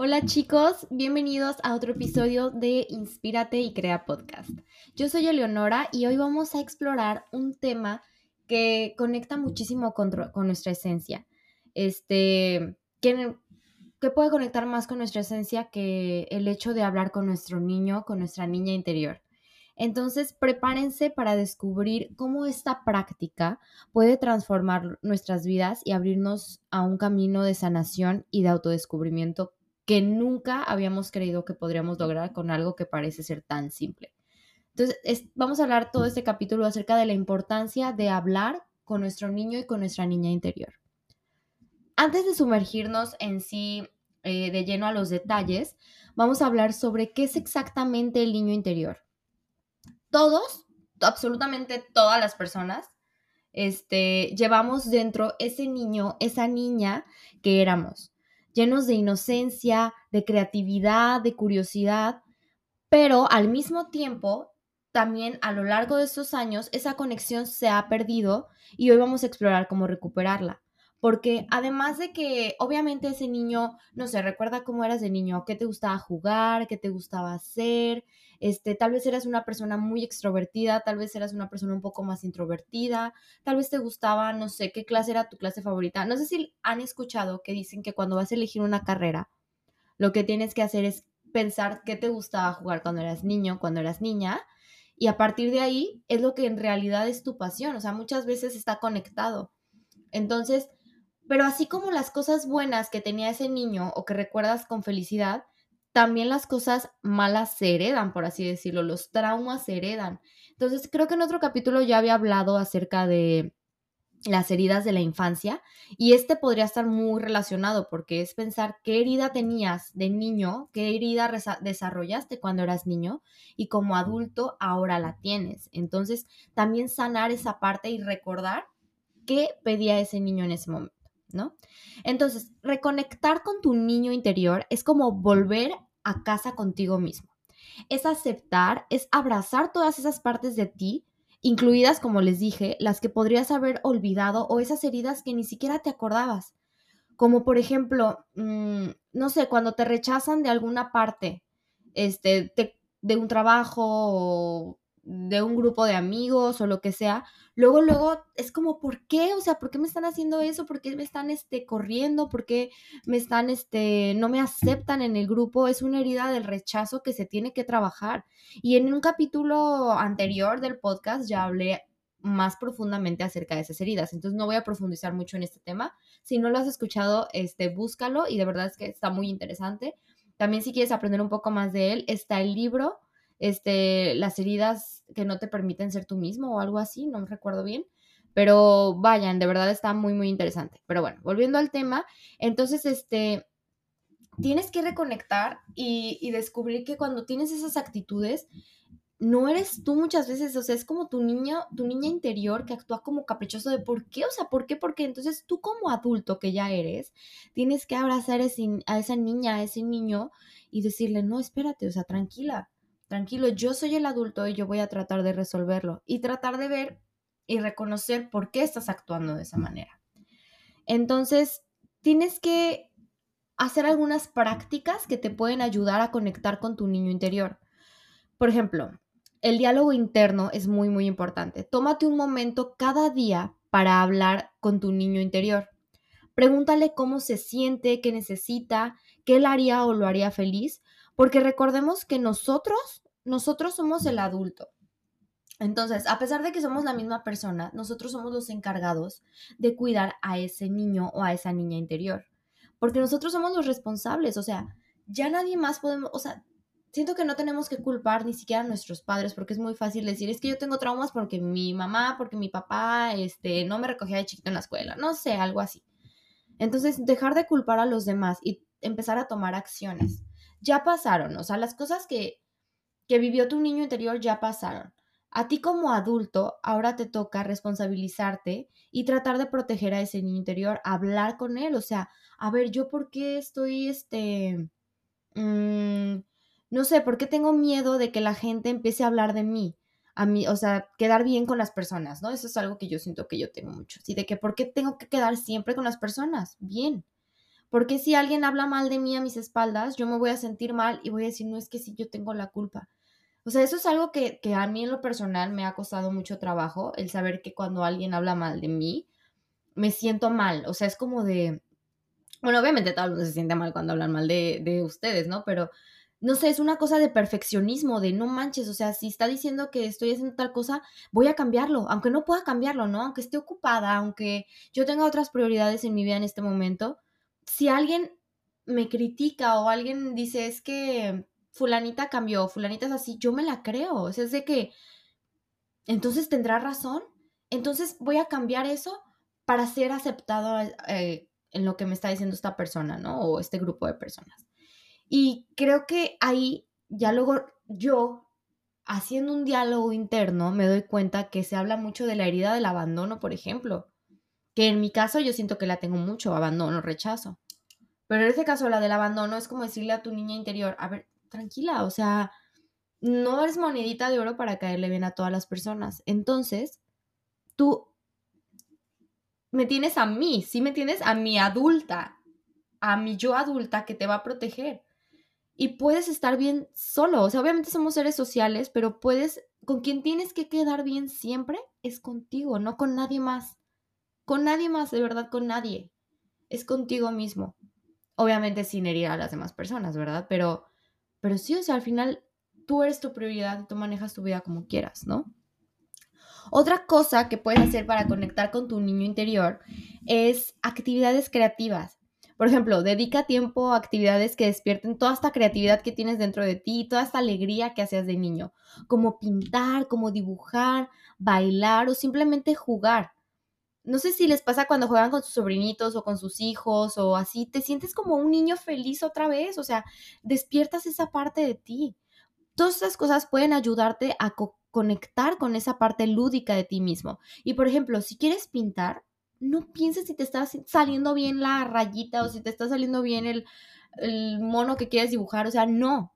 Hola chicos, bienvenidos a otro episodio de Inspírate y Crea Podcast. Yo soy Eleonora y hoy vamos a explorar un tema que conecta muchísimo con, nuestra esencia. Este, que puede conectar más con nuestra esencia que el hecho de hablar con nuestro niño, con nuestra niña interior. Entonces, prepárense para descubrir cómo esta práctica puede transformar nuestras vidas y abrirnos a un camino de sanación y de autodescubrimiento que nunca habíamos creído que podríamos lograr con algo que parece ser tan simple. Entonces, vamos a hablar todo este capítulo acerca de la importancia de hablar con nuestro niño y con nuestra niña interior. Antes de sumergirnos en sí eh, de lleno a los detalles, vamos a hablar sobre qué es exactamente el niño interior. Todos, absolutamente todas las personas, este, llevamos dentro ese niño, esa niña que éramos llenos de inocencia, de creatividad, de curiosidad, pero al mismo tiempo, también a lo largo de estos años, esa conexión se ha perdido y hoy vamos a explorar cómo recuperarla. Porque además de que obviamente ese niño, no sé, recuerda cómo eras de niño, qué te gustaba jugar, qué te gustaba hacer, este, tal vez eras una persona muy extrovertida, tal vez eras una persona un poco más introvertida, tal vez te gustaba, no sé, qué clase era tu clase favorita. No sé si han escuchado que dicen que cuando vas a elegir una carrera, lo que tienes que hacer es pensar qué te gustaba jugar cuando eras niño, cuando eras niña, y a partir de ahí es lo que en realidad es tu pasión, o sea, muchas veces está conectado. Entonces, pero así como las cosas buenas que tenía ese niño o que recuerdas con felicidad, también las cosas malas se heredan, por así decirlo, los traumas se heredan. Entonces, creo que en otro capítulo ya había hablado acerca de las heridas de la infancia y este podría estar muy relacionado porque es pensar qué herida tenías de niño, qué herida desarrollaste cuando eras niño y como adulto ahora la tienes. Entonces, también sanar esa parte y recordar qué pedía ese niño en ese momento. ¿No? Entonces, reconectar con tu niño interior es como volver a casa contigo mismo. Es aceptar, es abrazar todas esas partes de ti, incluidas, como les dije, las que podrías haber olvidado o esas heridas que ni siquiera te acordabas. Como por ejemplo, mm, no sé, cuando te rechazan de alguna parte, este, de un trabajo o de un grupo de amigos o lo que sea, luego, luego es como, ¿por qué? O sea, ¿por qué me están haciendo eso? ¿Por qué me están, este, corriendo? ¿Por qué me están, este, no me aceptan en el grupo? Es una herida del rechazo que se tiene que trabajar. Y en un capítulo anterior del podcast ya hablé más profundamente acerca de esas heridas. Entonces no voy a profundizar mucho en este tema. Si no lo has escuchado, este, búscalo y de verdad es que está muy interesante. También si quieres aprender un poco más de él, está el libro este, las heridas que no te permiten ser tú mismo o algo así, no me recuerdo bien. Pero vayan, de verdad está muy, muy interesante. Pero bueno, volviendo al tema, entonces, este, tienes que reconectar y, y descubrir que cuando tienes esas actitudes, no eres tú muchas veces, o sea, es como tu niña, tu niña interior que actúa como caprichoso de por qué, o sea, por qué, porque entonces tú como adulto que ya eres, tienes que abrazar a, a esa niña, a ese niño y decirle, no, espérate, o sea, tranquila, tranquilo, yo soy el adulto y yo voy a tratar de resolverlo y tratar de ver y reconocer por qué estás actuando de esa manera. Entonces, tienes que hacer algunas prácticas que te pueden ayudar a conectar con tu niño interior. Por ejemplo, el diálogo interno es muy, muy importante. Tómate un momento cada día para hablar con tu niño interior. Pregúntale cómo se siente, qué necesita, qué le haría o lo haría feliz porque recordemos que nosotros, nosotros somos el adulto. Entonces, a pesar de que somos la misma persona, nosotros somos los encargados de cuidar a ese niño o a esa niña interior. Porque nosotros somos los responsables, o sea, ya nadie más podemos, o sea, siento que no tenemos que culpar ni siquiera a nuestros padres, porque es muy fácil decir, es que yo tengo traumas porque mi mamá, porque mi papá, este, no me recogía de chiquito en la escuela, no sé, algo así. Entonces, dejar de culpar a los demás y empezar a tomar acciones ya pasaron, o sea, las cosas que, que vivió tu niño interior ya pasaron. A ti como adulto, ahora te toca responsabilizarte y tratar de proteger a ese niño interior, hablar con él, o sea, a ver, yo por qué estoy, este, mm, no sé, por qué tengo miedo de que la gente empiece a hablar de mí, a mí, o sea, quedar bien con las personas, ¿no? Eso es algo que yo siento que yo tengo mucho, así de que por qué tengo que quedar siempre con las personas, bien. Porque si alguien habla mal de mí a mis espaldas, yo me voy a sentir mal y voy a decir, no es que sí, yo tengo la culpa. O sea, eso es algo que, que a mí en lo personal me ha costado mucho trabajo, el saber que cuando alguien habla mal de mí, me siento mal. O sea, es como de... Bueno, obviamente todo el mundo se siente mal cuando hablan mal de, de ustedes, ¿no? Pero no sé, es una cosa de perfeccionismo, de no manches, o sea, si está diciendo que estoy haciendo tal cosa, voy a cambiarlo, aunque no pueda cambiarlo, ¿no? Aunque esté ocupada, aunque yo tenga otras prioridades en mi vida en este momento, si alguien me critica o alguien dice es que fulanita cambió, fulanita es así, yo me la creo, o sea, es de que, entonces tendrá razón, entonces voy a cambiar eso para ser aceptado eh, en lo que me está diciendo esta persona, ¿no? O este grupo de personas. Y creo que ahí ya luego yo, haciendo un diálogo interno, me doy cuenta que se habla mucho de la herida del abandono, por ejemplo, que en mi caso yo siento que la tengo mucho, abandono, rechazo. Pero en este caso la del abandono es como decirle a tu niña interior, a ver, tranquila, o sea, no eres monedita de oro para caerle bien a todas las personas. Entonces, tú me tienes a mí, sí me tienes a mi adulta, a mi yo adulta que te va a proteger y puedes estar bien solo. O sea, obviamente somos seres sociales, pero puedes, con quien tienes que quedar bien siempre es contigo, no con nadie más. Con nadie más, de verdad, con nadie. Es contigo mismo. Obviamente sin herir a las demás personas, ¿verdad? Pero, pero sí, o sea, al final tú eres tu prioridad tú manejas tu vida como quieras, ¿no? Otra cosa que puedes hacer para conectar con tu niño interior es actividades creativas. Por ejemplo, dedica tiempo a actividades que despierten toda esta creatividad que tienes dentro de ti, toda esta alegría que hacías de niño, como pintar, como dibujar, bailar o simplemente jugar. No sé si les pasa cuando juegan con sus sobrinitos o con sus hijos o así, te sientes como un niño feliz otra vez, o sea, despiertas esa parte de ti. Todas estas cosas pueden ayudarte a conectar con esa parte lúdica de ti mismo. Y por ejemplo, si quieres pintar, no pienses si te está saliendo bien la rayita o si te está saliendo bien el, mono que quieres dibujar. O sea, no.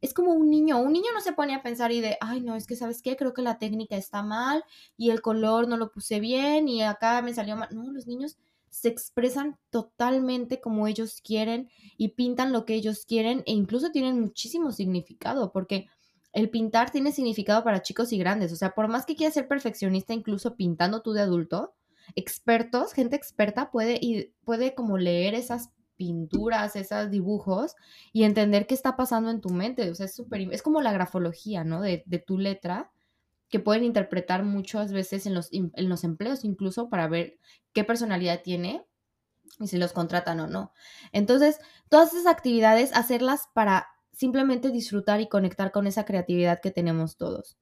Es como un niño. Un niño no se pone a pensar y de, ay, no, es que, ¿sabes qué? Creo que la técnica está mal y el color no lo puse bien y acá me salió mal. No, los niños se expresan totalmente como ellos quieren y pintan lo que ellos quieren e incluso tienen muchísimo significado porque el pintar tiene significado para chicos y grandes. O sea, por más que quieras ser perfeccionista, incluso pintando tú de adulto, expertos, gente experta puede, y puede como leer esas pinturas, esos dibujos y entender qué está pasando en tu mente. O sea, es súper, es como la grafología, ¿no? De, de, tu letra, que pueden interpretar muchas veces en los, en los empleos, incluso para ver qué personalidad tiene y si los contratan o no. Entonces, todas esas actividades, hacerlas para simplemente disfrutar y conectar con esa creatividad que tenemos todos.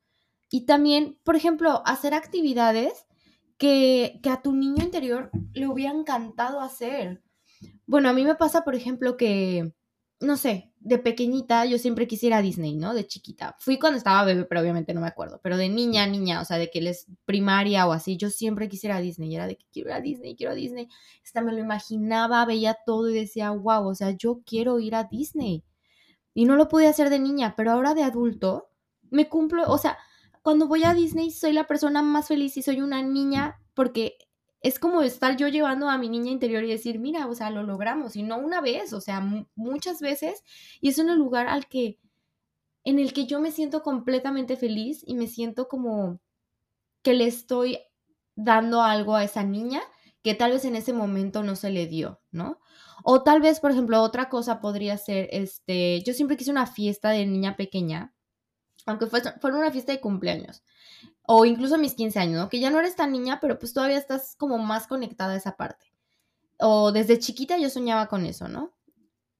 Y también, por ejemplo, hacer actividades que, a tu niño interior le hubiera encantado hacer. Bueno, a mí me pasa, por ejemplo, que, no sé, de pequeñita yo siempre quisiera Disney, ¿no? De chiquita. Fui cuando estaba bebé, pero obviamente no me acuerdo. Pero de niña, niña, o sea, de que él es primaria o así, yo siempre quisiera Disney. Era de que quiero ir a Disney, quiero a Disney. Hasta me lo imaginaba, veía todo y decía, wow, o sea, yo quiero ir a Disney. Y no lo pude hacer de niña, pero ahora de adulto me cumplo, o sea, cuando voy a Disney soy la persona más feliz y soy una niña porque es como estar yo llevando a mi niña interior y decir, mira, o sea, lo logramos y no una vez, o sea, muchas veces y es el lugar al que en el que yo me siento completamente feliz y me siento como que le estoy dando algo a esa niña que tal vez en ese momento no se le dio, ¿no? O tal vez, por ejemplo, otra cosa podría ser, este, yo siempre quise una fiesta de niña pequeña aunque fue, fuera una fiesta de cumpleaños, o incluso mis 15 años, ¿no? Que ya no eres tan niña, pero pues todavía estás como más conectada a esa parte. O desde chiquita yo soñaba con eso, ¿no?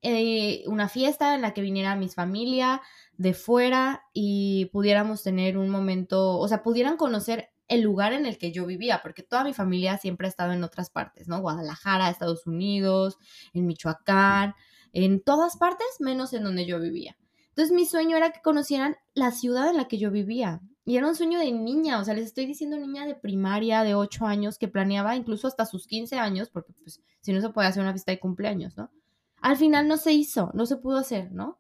Eh, una fiesta en la que viniera mi familia de fuera y pudiéramos tener un momento, o sea, pudieran conocer el lugar en el que yo vivía, porque toda mi familia siempre ha estado en otras partes, ¿no? Guadalajara, Estados Unidos, en Michoacán, en todas partes menos en donde yo vivía. Entonces mi sueño era que conocieran la ciudad en la que yo vivía. Y era un sueño de niña, o sea, les estoy diciendo niña de primaria, de 8 años, que planeaba incluso hasta sus 15 años, porque pues si no se puede hacer una fiesta de cumpleaños, ¿no? Al final no se hizo, no se pudo hacer, ¿no?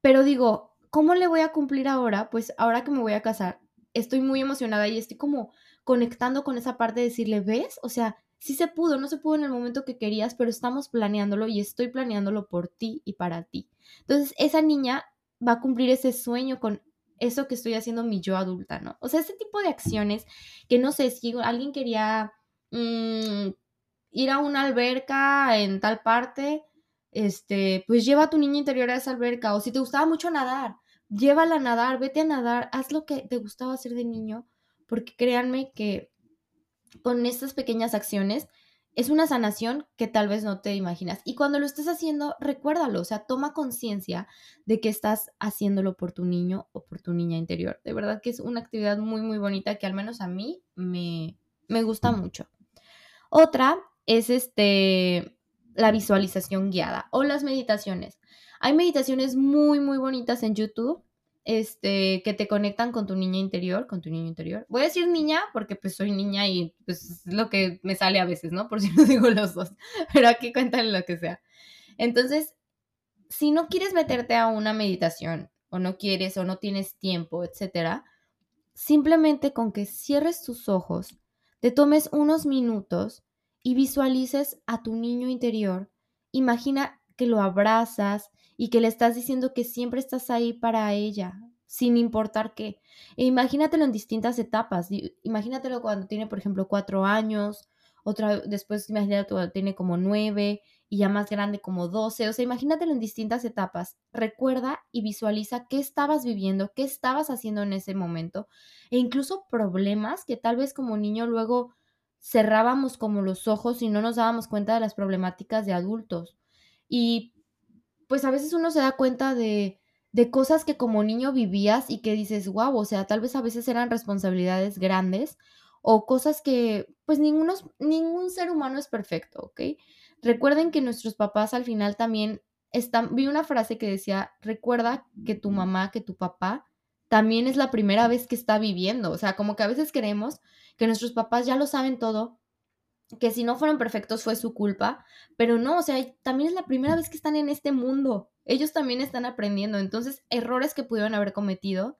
Pero digo, ¿cómo le voy a cumplir ahora? Pues ahora que me voy a casar, estoy muy emocionada y estoy como conectando con esa parte de decirle, ¿ves? O sea, sí se pudo, no se pudo en el momento que querías, pero estamos planeándolo y estoy planeándolo por ti y para ti. Entonces, esa niña va a cumplir ese sueño con eso que estoy haciendo mi yo adulta, ¿no? O sea, ese tipo de acciones que no sé, si alguien quería mm, ir a una alberca en tal parte, este, pues lleva a tu niña interior a esa alberca, o si te gustaba mucho nadar, llévala a nadar, vete a nadar, haz lo que te gustaba hacer de niño, porque créanme que con estas pequeñas acciones es una sanación que tal vez no te imaginas. Y cuando lo estés haciendo, recuérdalo, o sea, toma conciencia de que estás haciéndolo por tu niño o por tu niña interior. De verdad que es una actividad muy, muy bonita que al menos a mí me, me gusta mucho. Otra es este, la visualización guiada o las meditaciones. Hay meditaciones muy, muy bonitas en YouTube este, que te conectan con tu niña interior, con tu niño interior. Voy a decir niña porque pues soy niña y pues es lo que me sale a veces, ¿no? Por si no digo los dos, pero aquí cuéntale lo que sea. Entonces, si no quieres meterte a una meditación o no quieres o no tienes tiempo, etcétera, simplemente con que cierres tus ojos, te tomes unos minutos y visualices a tu niño interior. Imagina que lo abrazas, y que le estás diciendo que siempre estás ahí para ella, sin importar qué. E imagínatelo en distintas etapas. Imagínatelo cuando tiene, por ejemplo, cuatro años, otra, después imagínate cuando tiene como nueve y ya más grande como doce. O sea, imagínatelo en distintas etapas. Recuerda y visualiza qué estabas viviendo, qué estabas haciendo en ese momento e incluso problemas que tal vez como niño luego cerrábamos como los ojos y no nos dábamos cuenta de las problemáticas de adultos. Y pues a veces uno se da cuenta de, de cosas que como niño vivías y que dices, wow, o sea, tal vez a veces eran responsabilidades grandes o cosas que pues ninguno, ningún ser humano es perfecto, ¿ok? Recuerden que nuestros papás al final también están, vi una frase que decía, recuerda que tu mamá, que tu papá también es la primera vez que está viviendo, o sea, como que a veces creemos que nuestros papás ya lo saben todo que si no fueron perfectos fue su culpa, pero no, o sea, también es la primera vez que están en este mundo. Ellos también están aprendiendo, entonces errores que pudieron haber cometido,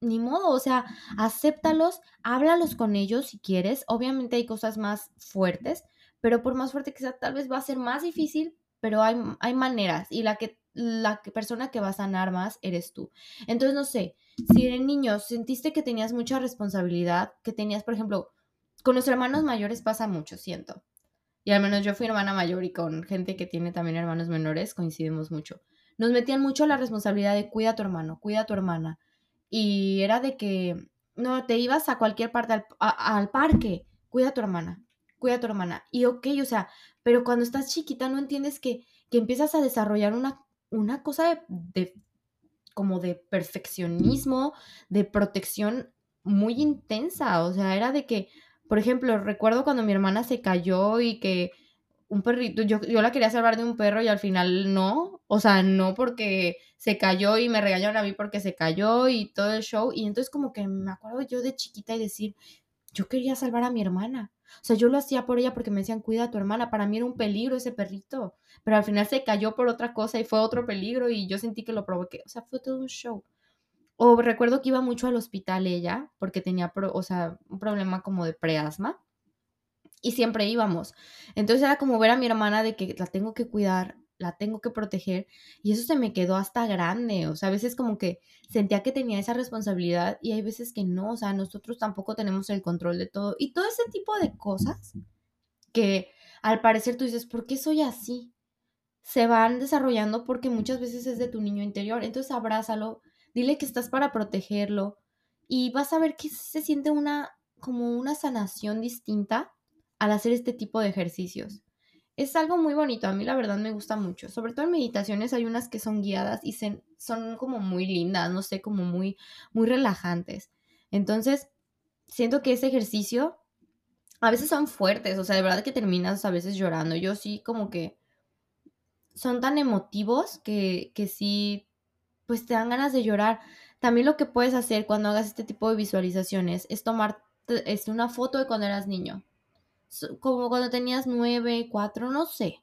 ni modo, o sea, acéptalos, háblalos con ellos si quieres. Obviamente hay cosas más fuertes, pero por más fuerte que sea, tal vez va a ser más difícil, pero hay, hay maneras y la que la persona que va a sanar más eres tú. Entonces, no sé, si de niño sentiste que tenías mucha responsabilidad, que tenías, por ejemplo, con los hermanos mayores pasa mucho, siento. Y al menos yo fui hermana mayor y con gente que tiene también hermanos menores coincidimos mucho. Nos metían mucho la responsabilidad de cuida a tu hermano, cuida a tu hermana. Y era de que, no, te ibas a cualquier parte, al, parque, cuida a tu hermana, cuida a tu hermana. Y ok, o sea, pero cuando estás chiquita no entiendes que, que empiezas a desarrollar una, una cosa de, de como de perfeccionismo, de protección muy intensa. O sea, era de que, por ejemplo, recuerdo cuando mi hermana se cayó y que un perrito, yo, yo la quería salvar de un perro y al final no, o sea, no porque se cayó y me regañaron a mí porque se cayó y todo el show. Y entonces como que me acuerdo yo de chiquita y decir, yo quería salvar a mi hermana. O sea, yo lo hacía por ella porque me decían, cuida a tu hermana. Para mí era un peligro ese perrito. Pero al final se cayó por otra cosa y fue otro peligro y yo sentí que lo provoqué. O sea, fue todo un show. O recuerdo que iba mucho al hospital ella, porque tenía, o sea, un problema como de preasma. Y siempre íbamos. Entonces era como ver a mi hermana de que la tengo que cuidar, la tengo que proteger. Y eso se me quedó hasta grande. O sea, a veces como que sentía que tenía esa responsabilidad y hay veces que no. O sea, nosotros tampoco tenemos el control de todo. Y todo ese tipo de cosas que al parecer tú dices, ¿por qué soy así? Se van desarrollando porque muchas veces es de tu niño interior. Entonces abrázalo, dile que estás para protegerlo y vas a ver que se siente una como una sanación distinta al hacer este tipo de ejercicios. Es algo muy bonito, a mí la verdad me gusta mucho. Sobre todo en meditaciones hay unas que son guiadas y son como muy lindas, no sé, como muy, muy relajantes. Entonces, siento que ese ejercicio a veces son fuertes, o sea, de verdad que terminas a veces llorando. Yo sí como que son tan emotivos que, que sí pues te dan ganas de llorar. También lo que puedes hacer cuando hagas este tipo de visualizaciones es tomar este, una foto de cuando eras niño. Como cuando tenías nueve, cuatro, no sé.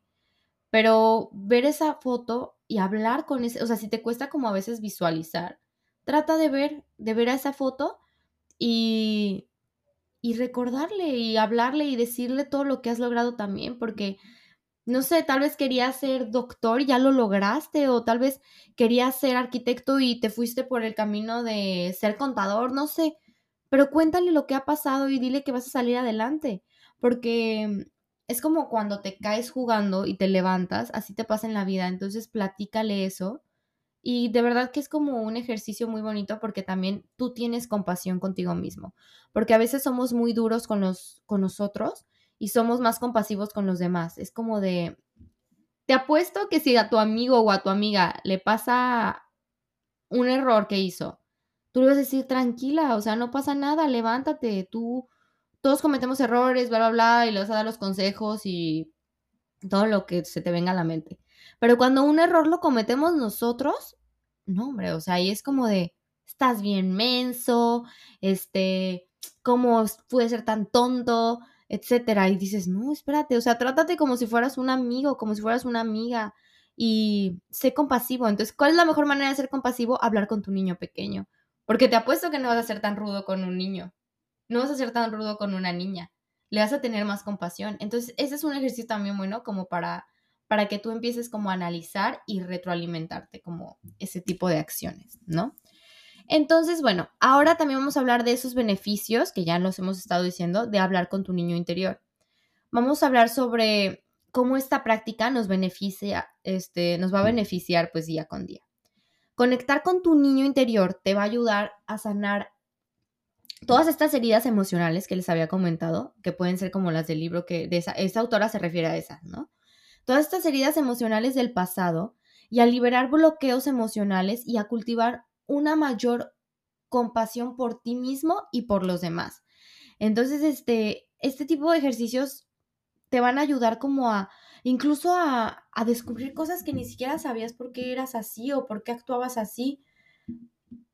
Pero ver esa foto y hablar con ese, o sea, si te cuesta como a veces visualizar, trata de ver, de ver a esa foto y, y recordarle y hablarle y decirle todo lo que has logrado también, porque no sé, tal vez querías ser doctor y ya lo lograste, o tal vez querías ser arquitecto y te fuiste por el camino de ser contador, no sé, pero cuéntale lo que ha pasado y dile que vas a salir adelante, porque es como cuando te caes jugando y te levantas, así te pasa en la vida, entonces platícale eso. Y de verdad que es como un ejercicio muy bonito porque también tú tienes compasión contigo mismo, porque a veces somos muy duros con, los, con nosotros y somos más compasivos con los demás. Es como de, te apuesto que si a tu amigo o a tu amiga le pasa un error que hizo, tú le vas a decir, tranquila, o sea, no pasa nada, levántate, tú, todos cometemos errores, bla, bla, bla, y le vas a dar los consejos y todo lo que se te venga a la mente. Pero cuando un error lo cometemos nosotros, no, hombre, o sea, ahí es como de, estás bien menso, este, ¿cómo puede ser tan tonto? Etcétera. Y dices, no, espérate, o sea, trátate como si fueras un amigo, como si fueras una amiga y sé compasivo. Entonces, ¿cuál es la mejor manera de ser compasivo? Hablar con tu niño pequeño. Porque te apuesto que no vas a ser tan rudo con un niño. No vas a ser tan rudo con una niña. Le vas a tener más compasión. Entonces, ese es un ejercicio también bueno como para, para que tú empieces como a analizar y retroalimentarte como ese tipo de acciones, ¿no? Entonces, bueno, ahora también vamos a hablar de esos beneficios que ya nos hemos estado diciendo de hablar con tu niño interior. Vamos a hablar sobre cómo esta práctica nos beneficia, este, nos va a beneficiar pues día con día. Conectar con tu niño interior te va a ayudar a sanar todas estas heridas emocionales que les había comentado, que pueden ser como las del libro que de esa, esa autora se refiere a esas, ¿no? Todas estas heridas emocionales del pasado y a liberar bloqueos emocionales y a cultivar una mayor compasión por ti mismo y por los demás. Entonces, este, este tipo de ejercicios te van a ayudar como a, incluso a, a descubrir cosas que ni siquiera sabías por qué eras así o por qué actuabas así,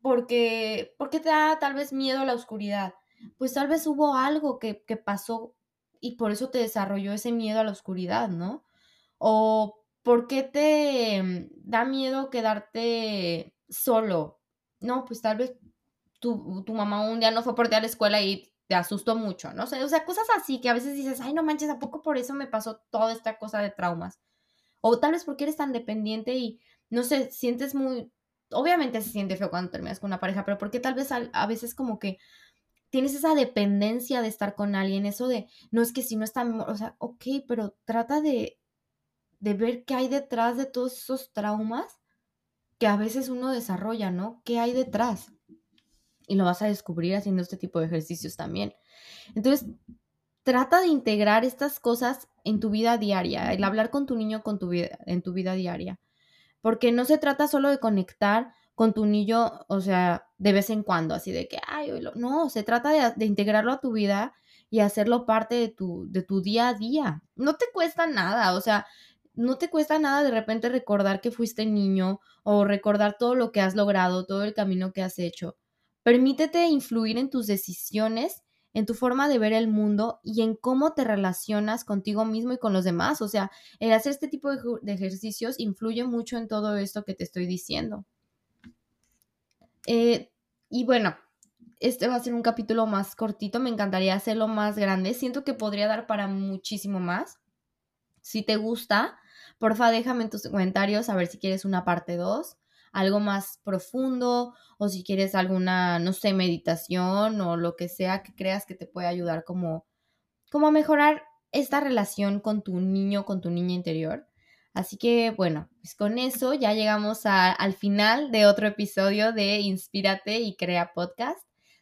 porque, porque te da tal vez miedo a la oscuridad. Pues tal vez hubo algo que, que pasó y por eso te desarrolló ese miedo a la oscuridad, ¿no? O por qué te da miedo quedarte solo no, pues tal vez tu, mamá un día no fue por ti a la escuela y te asustó mucho, ¿no? O sea, o sea, cosas así que a veces dices, ay, no manches, ¿a poco por eso me pasó toda esta cosa de traumas? O tal vez porque eres tan dependiente y, no sé, sientes muy, obviamente se siente feo cuando terminas con una pareja, pero porque tal vez a, veces como que tienes esa dependencia de estar con alguien, eso de, no es que si no está, o sea, ok, pero trata de, de ver qué hay detrás de todos esos traumas que a veces uno desarrolla, ¿no? ¿Qué hay detrás? Y lo vas a descubrir haciendo este tipo de ejercicios también. Entonces, trata de integrar estas cosas en tu vida diaria, el hablar con tu niño con tu vida, en tu vida diaria. Porque no se trata solo de conectar con tu niño, o sea, de vez en cuando, así de que, ay, no, se trata de, de, integrarlo a tu vida y hacerlo parte de tu, de tu día a día. No te cuesta nada, o sea, no te cuesta nada de repente recordar que fuiste niño o recordar todo lo que has logrado, todo el camino que has hecho. Permítete influir en tus decisiones, en tu forma de ver el mundo y en cómo te relacionas contigo mismo y con los demás. O sea, el hacer este tipo de, ejercicios influye mucho en todo esto que te estoy diciendo. Eh, y bueno, este va a ser un capítulo más cortito, me encantaría hacerlo más grande. Siento que podría dar para muchísimo más. Si te gusta, Porfa, déjame en tus comentarios a ver si quieres una parte 2, algo más profundo o si quieres alguna, no sé, meditación o lo que sea que creas que te pueda ayudar como, como a mejorar esta relación con tu niño, con tu niña interior. Así que bueno, pues con eso ya llegamos al final de otro episodio de Inspírate y Crea Podcast.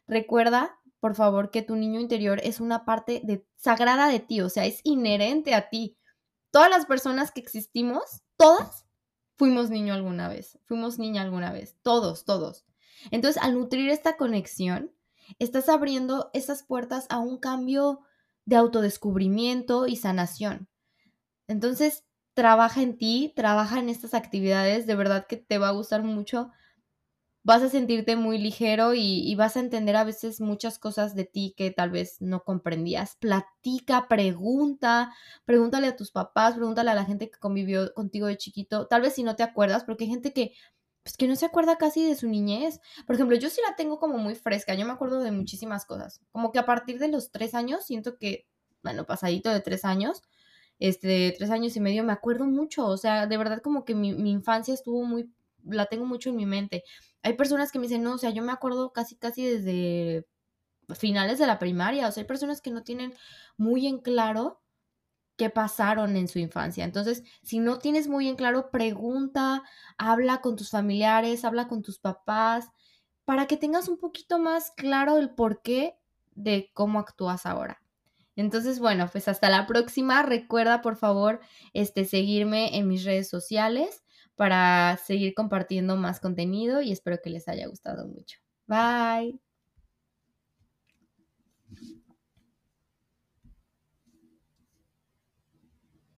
Recuerda, por favor, que tu niño interior es una parte de, sagrada de ti, o sea, es inherente a ti todas las personas que existimos, todas, fuimos niño alguna vez, fuimos niña alguna vez, todos, todos. Entonces, al nutrir esta conexión, estás abriendo esas puertas a un cambio de autodescubrimiento y sanación. Entonces, trabaja en ti, trabaja en estas actividades, de verdad que te va a gustar mucho vas a sentirte muy ligero y, vas a entender a veces muchas cosas de ti que tal vez no comprendías. Platica, pregunta, pregúntale a tus papás, pregúntale a la gente que convivió contigo de chiquito, tal vez si no te acuerdas, porque hay gente que pues que no se acuerda casi de su niñez. Por ejemplo, yo sí la tengo como muy fresca, yo me acuerdo de muchísimas cosas. Como que a partir de los tres años, siento que, bueno, pasadito de tres años, este, tres años y medio, me acuerdo mucho. O sea, de verdad como que mi, mi infancia estuvo muy, la tengo mucho en mi mente. Hay personas que me dicen, no, o sea, yo me acuerdo casi, casi desde finales de la primaria. O sea, hay personas que no tienen muy en claro qué pasaron en su infancia. Entonces, si no tienes muy en claro, pregunta, habla con tus familiares, habla con tus papás, para que tengas un poquito más claro el porqué de cómo actúas ahora. Entonces, bueno, pues hasta la próxima. Recuerda, por favor, este, seguirme en mis redes sociales para seguir compartiendo más contenido y espero que les haya gustado mucho. Bye.